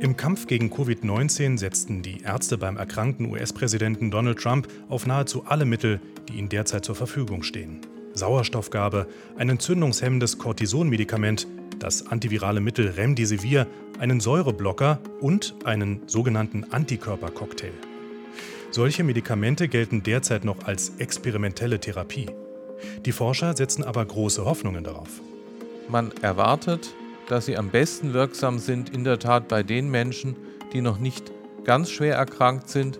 Im Kampf gegen Covid-19 setzten die Ärzte beim erkrankten US-Präsidenten Donald Trump auf nahezu alle Mittel, die ihnen derzeit zur Verfügung stehen. Sauerstoffgabe, ein entzündungshemmendes Cortisonmedikament, das antivirale Mittel Remdesivir, einen Säureblocker und einen sogenannten Antikörpercocktail. Solche Medikamente gelten derzeit noch als experimentelle Therapie. Die Forscher setzen aber große Hoffnungen darauf. Man erwartet, dass sie am besten wirksam sind, in der Tat bei den Menschen, die noch nicht ganz schwer erkrankt sind.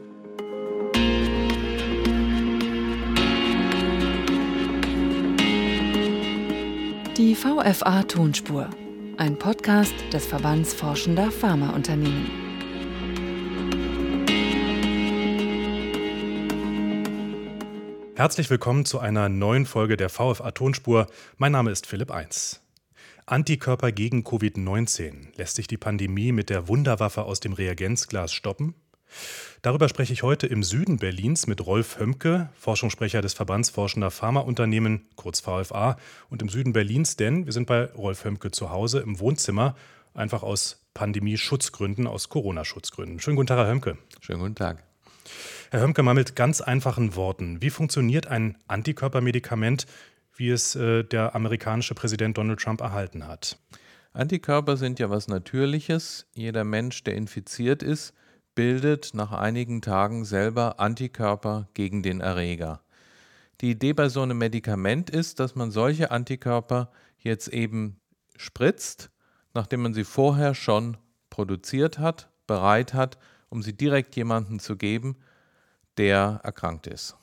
Die VFA Tonspur, ein Podcast des Verbands Forschender Pharmaunternehmen. Herzlich willkommen zu einer neuen Folge der VFA Tonspur. Mein Name ist Philipp Eins. Antikörper gegen Covid-19. Lässt sich die Pandemie mit der Wunderwaffe aus dem Reagenzglas stoppen? Darüber spreche ich heute im Süden Berlins mit Rolf Hömke, Forschungssprecher des Verbands Forschender Pharmaunternehmen, kurz VFA, und im Süden Berlins, denn wir sind bei Rolf Hömke zu Hause im Wohnzimmer, einfach aus Pandemie-Schutzgründen, aus Corona-Schutzgründen. Schönen guten Tag, Herr Hömke. Schönen guten Tag. Herr Hömke, mal mit ganz einfachen Worten. Wie funktioniert ein Antikörpermedikament, wie es äh, der amerikanische Präsident Donald Trump erhalten hat. Antikörper sind ja was Natürliches. Jeder Mensch, der infiziert ist, bildet nach einigen Tagen selber Antikörper gegen den Erreger. Die Idee bei so einem Medikament ist, dass man solche Antikörper jetzt eben spritzt, nachdem man sie vorher schon produziert hat, bereit hat, um sie direkt jemandem zu geben, der erkrankt ist.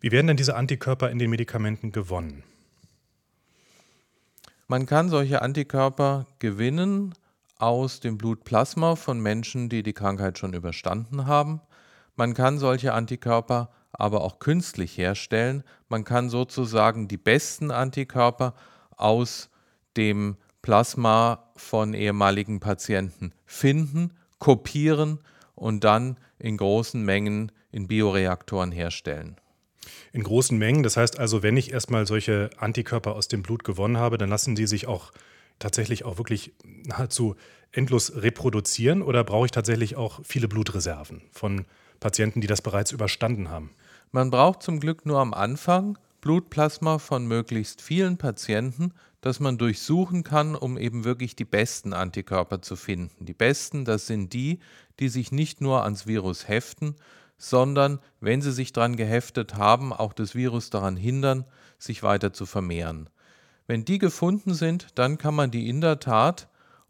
Wie werden denn diese Antikörper in den Medikamenten gewonnen? Man kann solche Antikörper gewinnen aus dem Blutplasma von Menschen, die die Krankheit schon überstanden haben. Man kann solche Antikörper aber auch künstlich herstellen. Man kann sozusagen die besten Antikörper aus dem Plasma von ehemaligen Patienten finden, kopieren und dann in großen Mengen in Bioreaktoren herstellen in großen Mengen. Das heißt also, wenn ich erstmal solche Antikörper aus dem Blut gewonnen habe, dann lassen die sich auch tatsächlich auch wirklich nahezu endlos reproduzieren oder brauche ich tatsächlich auch viele Blutreserven von Patienten, die das bereits überstanden haben? Man braucht zum Glück nur am Anfang Blutplasma von möglichst vielen Patienten, das man durchsuchen kann, um eben wirklich die besten Antikörper zu finden. Die besten, das sind die, die sich nicht nur ans Virus heften, sondern wenn sie sich daran geheftet haben, auch das Virus daran hindern, sich weiter zu vermehren. Wenn die gefunden sind, dann kann man die in der Tat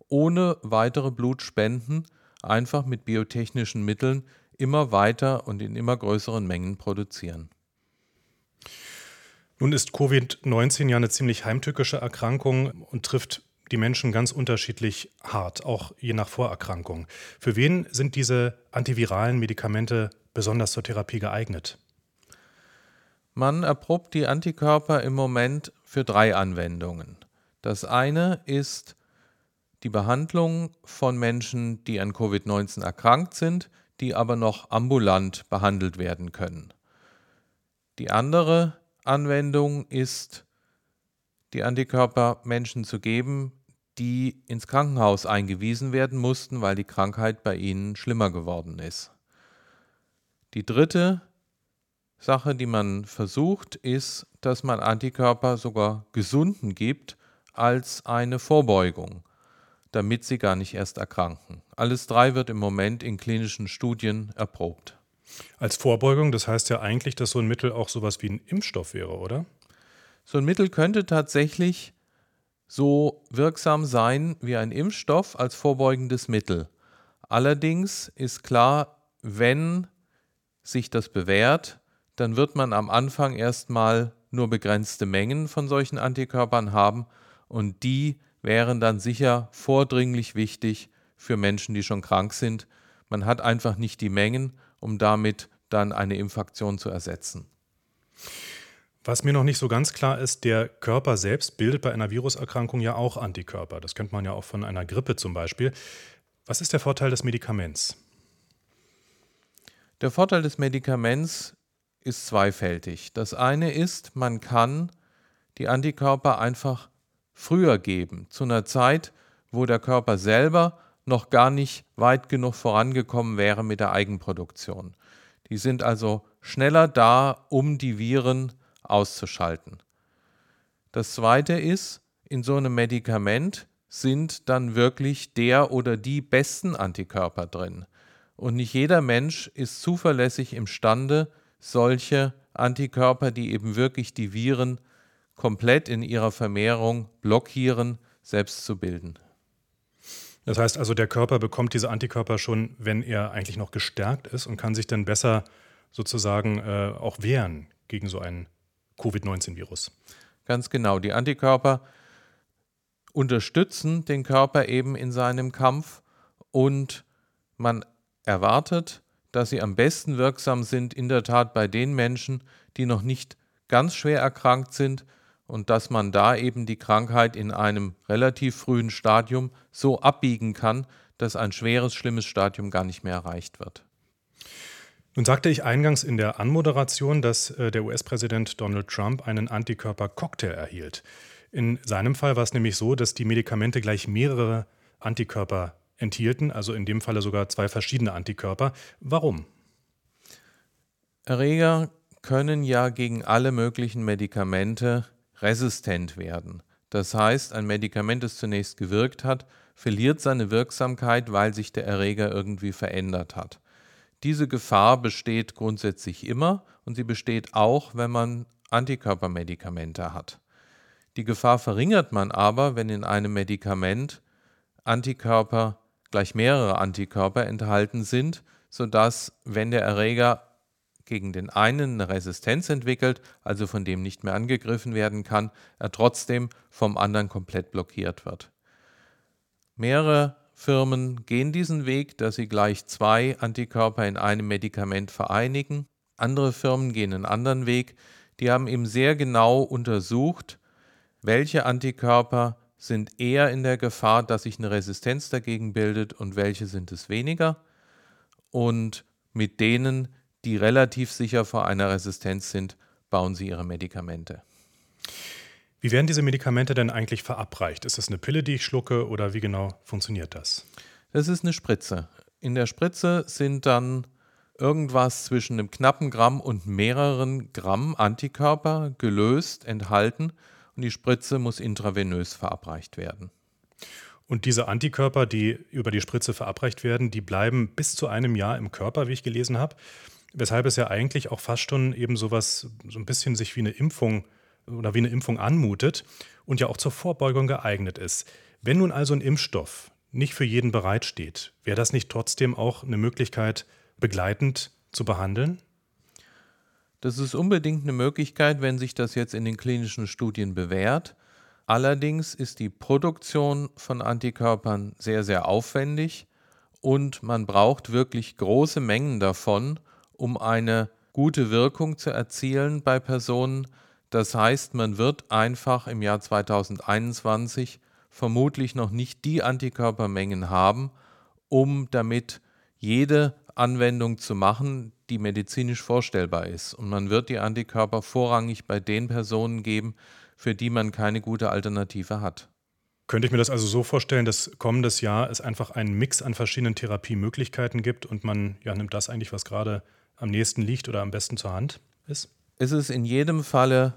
ohne weitere Blutspenden einfach mit biotechnischen Mitteln immer weiter und in immer größeren Mengen produzieren. Nun ist Covid-19 ja eine ziemlich heimtückische Erkrankung und trifft die Menschen ganz unterschiedlich hart, auch je nach Vorerkrankung. Für wen sind diese antiviralen Medikamente besonders zur Therapie geeignet? Man erprobt die Antikörper im Moment für drei Anwendungen. Das eine ist die Behandlung von Menschen, die an Covid-19 erkrankt sind, die aber noch ambulant behandelt werden können. Die andere Anwendung ist, die Antikörper Menschen zu geben, die ins Krankenhaus eingewiesen werden mussten, weil die Krankheit bei ihnen schlimmer geworden ist. Die dritte Sache, die man versucht, ist, dass man Antikörper sogar Gesunden gibt als eine Vorbeugung, damit sie gar nicht erst erkranken. Alles drei wird im Moment in klinischen Studien erprobt. Als Vorbeugung, das heißt ja eigentlich, dass so ein Mittel auch sowas wie ein Impfstoff wäre, oder? So ein Mittel könnte tatsächlich so wirksam sein wie ein Impfstoff als vorbeugendes Mittel. Allerdings ist klar, wenn sich das bewährt, dann wird man am Anfang erstmal nur begrenzte Mengen von solchen Antikörpern haben und die wären dann sicher vordringlich wichtig für Menschen, die schon krank sind. Man hat einfach nicht die Mengen, um damit dann eine Infektion zu ersetzen. Was mir noch nicht so ganz klar ist, der Körper selbst bildet bei einer Viruserkrankung ja auch Antikörper. Das kennt man ja auch von einer Grippe zum Beispiel. Was ist der Vorteil des Medikaments? Der Vorteil des Medikaments ist zweifältig. Das eine ist, man kann die Antikörper einfach früher geben, zu einer Zeit, wo der Körper selber noch gar nicht weit genug vorangekommen wäre mit der Eigenproduktion. Die sind also schneller da, um die Viren auszuschalten. Das Zweite ist, in so einem Medikament sind dann wirklich der oder die besten Antikörper drin. Und nicht jeder Mensch ist zuverlässig imstande, solche Antikörper, die eben wirklich die Viren komplett in ihrer Vermehrung blockieren, selbst zu bilden. Das heißt also, der Körper bekommt diese Antikörper schon, wenn er eigentlich noch gestärkt ist und kann sich dann besser sozusagen äh, auch wehren gegen so ein Covid-19-Virus. Ganz genau. Die Antikörper unterstützen den Körper eben in seinem Kampf und man erwartet, dass sie am besten wirksam sind, in der Tat bei den Menschen, die noch nicht ganz schwer erkrankt sind und dass man da eben die Krankheit in einem relativ frühen Stadium so abbiegen kann, dass ein schweres, schlimmes Stadium gar nicht mehr erreicht wird. Nun sagte ich eingangs in der Anmoderation, dass äh, der US-Präsident Donald Trump einen Antikörper-Cocktail erhielt. In seinem Fall war es nämlich so, dass die Medikamente gleich mehrere Antikörper enthielten, also in dem Falle sogar zwei verschiedene Antikörper. Warum? Erreger können ja gegen alle möglichen Medikamente resistent werden. Das heißt, ein Medikament, das zunächst gewirkt hat, verliert seine Wirksamkeit, weil sich der Erreger irgendwie verändert hat. Diese Gefahr besteht grundsätzlich immer und sie besteht auch, wenn man Antikörpermedikamente hat. Die Gefahr verringert man aber, wenn in einem Medikament Antikörper gleich mehrere Antikörper enthalten sind, sodass, wenn der Erreger gegen den einen eine Resistenz entwickelt, also von dem nicht mehr angegriffen werden kann, er trotzdem vom anderen komplett blockiert wird. Mehrere Firmen gehen diesen Weg, dass sie gleich zwei Antikörper in einem Medikament vereinigen. Andere Firmen gehen einen anderen Weg. Die haben eben sehr genau untersucht, welche Antikörper sind eher in der Gefahr, dass sich eine Resistenz dagegen bildet und welche sind es weniger. Und mit denen die relativ sicher vor einer Resistenz sind, bauen sie ihre Medikamente. Wie werden diese Medikamente denn eigentlich verabreicht? Ist das eine Pille, die ich schlucke oder wie genau funktioniert das? Das ist eine Spritze. In der Spritze sind dann irgendwas zwischen einem knappen Gramm und mehreren Gramm Antikörper gelöst, enthalten und die Spritze muss intravenös verabreicht werden. Und diese Antikörper, die über die Spritze verabreicht werden, die bleiben bis zu einem Jahr im Körper, wie ich gelesen habe. Weshalb es ja eigentlich auch fast schon eben sowas, so ein bisschen sich wie eine Impfung oder wie eine Impfung anmutet und ja auch zur Vorbeugung geeignet ist. Wenn nun also ein Impfstoff nicht für jeden bereitsteht, wäre das nicht trotzdem auch eine Möglichkeit, begleitend zu behandeln? Das ist unbedingt eine Möglichkeit, wenn sich das jetzt in den klinischen Studien bewährt. Allerdings ist die Produktion von Antikörpern sehr, sehr aufwendig und man braucht wirklich große Mengen davon, um eine gute Wirkung zu erzielen bei Personen. Das heißt, man wird einfach im Jahr 2021 vermutlich noch nicht die Antikörpermengen haben, um damit jede Anwendung zu machen, die medizinisch vorstellbar ist. Und man wird die Antikörper vorrangig bei den Personen geben, für die man keine gute Alternative hat. Könnte ich mir das also so vorstellen, dass kommendes Jahr es einfach einen Mix an verschiedenen Therapiemöglichkeiten gibt und man ja, nimmt das eigentlich, was gerade am nächsten liegt oder am besten zur Hand ist? Es ist in jedem Falle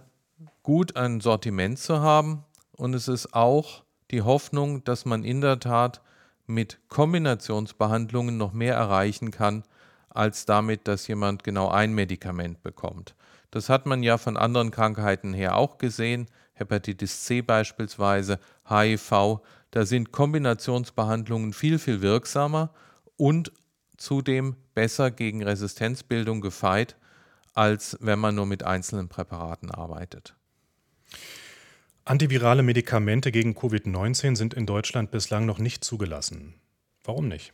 gut, ein Sortiment zu haben und es ist auch die Hoffnung, dass man in der Tat mit Kombinationsbehandlungen noch mehr erreichen kann, als damit, dass jemand genau ein Medikament bekommt. Das hat man ja von anderen Krankheiten her auch gesehen, Hepatitis C beispielsweise, HIV, da sind Kombinationsbehandlungen viel, viel wirksamer und zudem besser gegen Resistenzbildung gefeit, als wenn man nur mit einzelnen Präparaten arbeitet. Antivirale Medikamente gegen Covid-19 sind in Deutschland bislang noch nicht zugelassen. Warum nicht?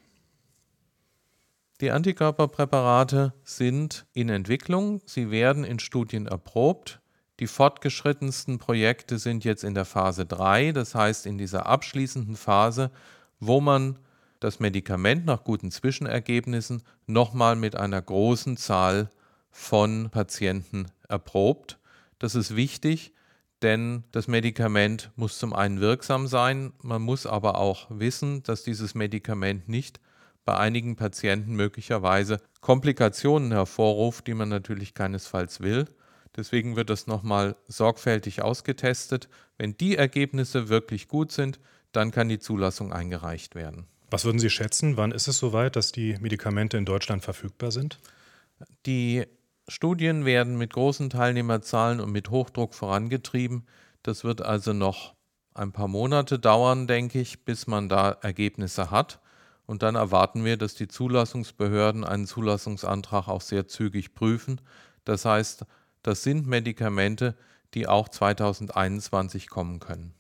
Die Antikörperpräparate sind in Entwicklung, sie werden in Studien erprobt. Die fortgeschrittensten Projekte sind jetzt in der Phase 3, das heißt in dieser abschließenden Phase, wo man das Medikament nach guten Zwischenergebnissen nochmal mit einer großen Zahl von Patienten erprobt. Das ist wichtig, denn das Medikament muss zum einen wirksam sein, man muss aber auch wissen, dass dieses Medikament nicht bei einigen Patienten möglicherweise Komplikationen hervorruft, die man natürlich keinesfalls will. Deswegen wird das nochmal sorgfältig ausgetestet. Wenn die Ergebnisse wirklich gut sind, dann kann die Zulassung eingereicht werden. Was würden Sie schätzen? Wann ist es soweit, dass die Medikamente in Deutschland verfügbar sind? Die Studien werden mit großen Teilnehmerzahlen und mit Hochdruck vorangetrieben. Das wird also noch ein paar Monate dauern, denke ich, bis man da Ergebnisse hat. Und dann erwarten wir, dass die Zulassungsbehörden einen Zulassungsantrag auch sehr zügig prüfen. Das heißt, das sind Medikamente, die auch 2021 kommen können.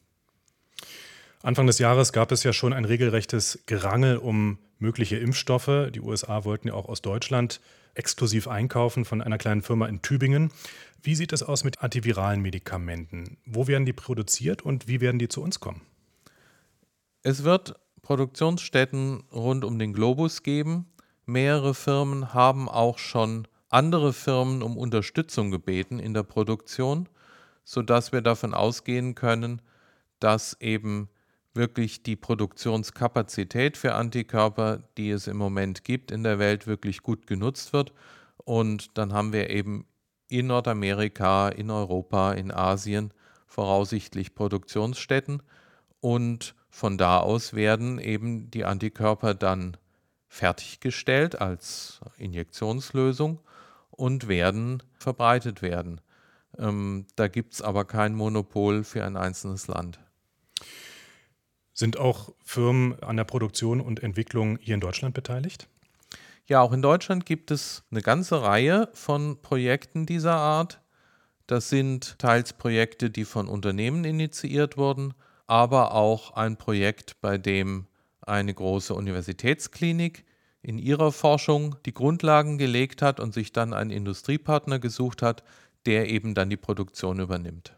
Anfang des Jahres gab es ja schon ein regelrechtes Gerangel um mögliche Impfstoffe. Die USA wollten ja auch aus Deutschland exklusiv einkaufen von einer kleinen Firma in Tübingen. Wie sieht es aus mit antiviralen Medikamenten? Wo werden die produziert und wie werden die zu uns kommen? Es wird Produktionsstätten rund um den Globus geben. Mehrere Firmen haben auch schon andere Firmen um Unterstützung gebeten in der Produktion, sodass wir davon ausgehen können, dass eben wirklich die Produktionskapazität für Antikörper, die es im Moment gibt in der Welt, wirklich gut genutzt wird. Und dann haben wir eben in Nordamerika, in Europa, in Asien voraussichtlich Produktionsstätten. Und von da aus werden eben die Antikörper dann fertiggestellt als Injektionslösung und werden verbreitet werden. Ähm, da gibt es aber kein Monopol für ein einzelnes Land. Sind auch Firmen an der Produktion und Entwicklung hier in Deutschland beteiligt? Ja, auch in Deutschland gibt es eine ganze Reihe von Projekten dieser Art. Das sind teils Projekte, die von Unternehmen initiiert wurden, aber auch ein Projekt, bei dem eine große Universitätsklinik in ihrer Forschung die Grundlagen gelegt hat und sich dann einen Industriepartner gesucht hat, der eben dann die Produktion übernimmt.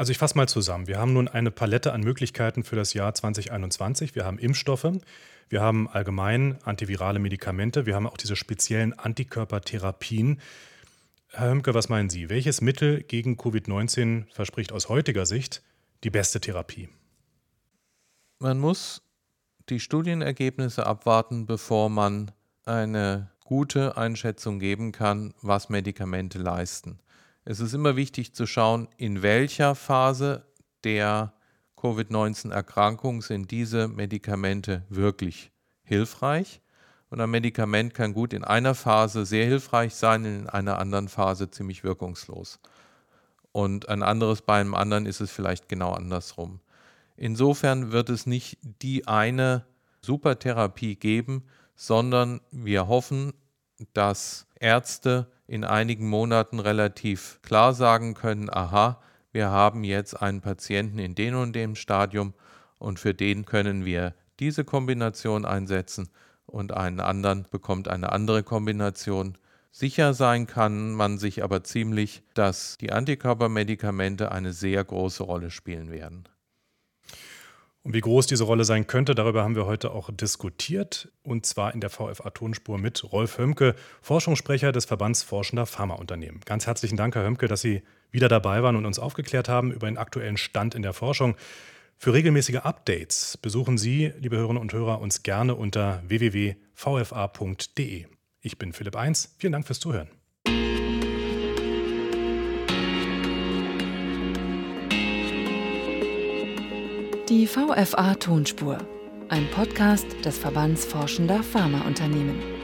Also ich fasse mal zusammen. Wir haben nun eine Palette an Möglichkeiten für das Jahr 2021. Wir haben Impfstoffe, wir haben allgemein antivirale Medikamente, wir haben auch diese speziellen Antikörpertherapien. Herr Hömke, was meinen Sie? Welches Mittel gegen Covid-19 verspricht aus heutiger Sicht die beste Therapie? Man muss die Studienergebnisse abwarten, bevor man eine gute Einschätzung geben kann, was Medikamente leisten. Es ist immer wichtig zu schauen, in welcher Phase der Covid-19-Erkrankung sind diese Medikamente wirklich hilfreich. Und ein Medikament kann gut in einer Phase sehr hilfreich sein, in einer anderen Phase ziemlich wirkungslos. Und ein anderes bei einem anderen ist es vielleicht genau andersrum. Insofern wird es nicht die eine Supertherapie geben, sondern wir hoffen, dass Ärzte in einigen Monaten relativ klar sagen können, aha, wir haben jetzt einen Patienten in dem und dem Stadium und für den können wir diese Kombination einsetzen und einen anderen bekommt eine andere Kombination. Sicher sein kann man sich aber ziemlich, dass die Antikörpermedikamente eine sehr große Rolle spielen werden. Und wie groß diese Rolle sein könnte, darüber haben wir heute auch diskutiert. Und zwar in der VFA-Tonspur mit Rolf Hömke, Forschungssprecher des Verbands Forschender Pharmaunternehmen. Ganz herzlichen Dank, Herr Hömke, dass Sie wieder dabei waren und uns aufgeklärt haben über den aktuellen Stand in der Forschung. Für regelmäßige Updates besuchen Sie, liebe Hörerinnen und Hörer, uns gerne unter www.vfa.de. Ich bin Philipp Eins. Vielen Dank fürs Zuhören. Die VFA Tonspur, ein Podcast des Verbands Forschender Pharmaunternehmen.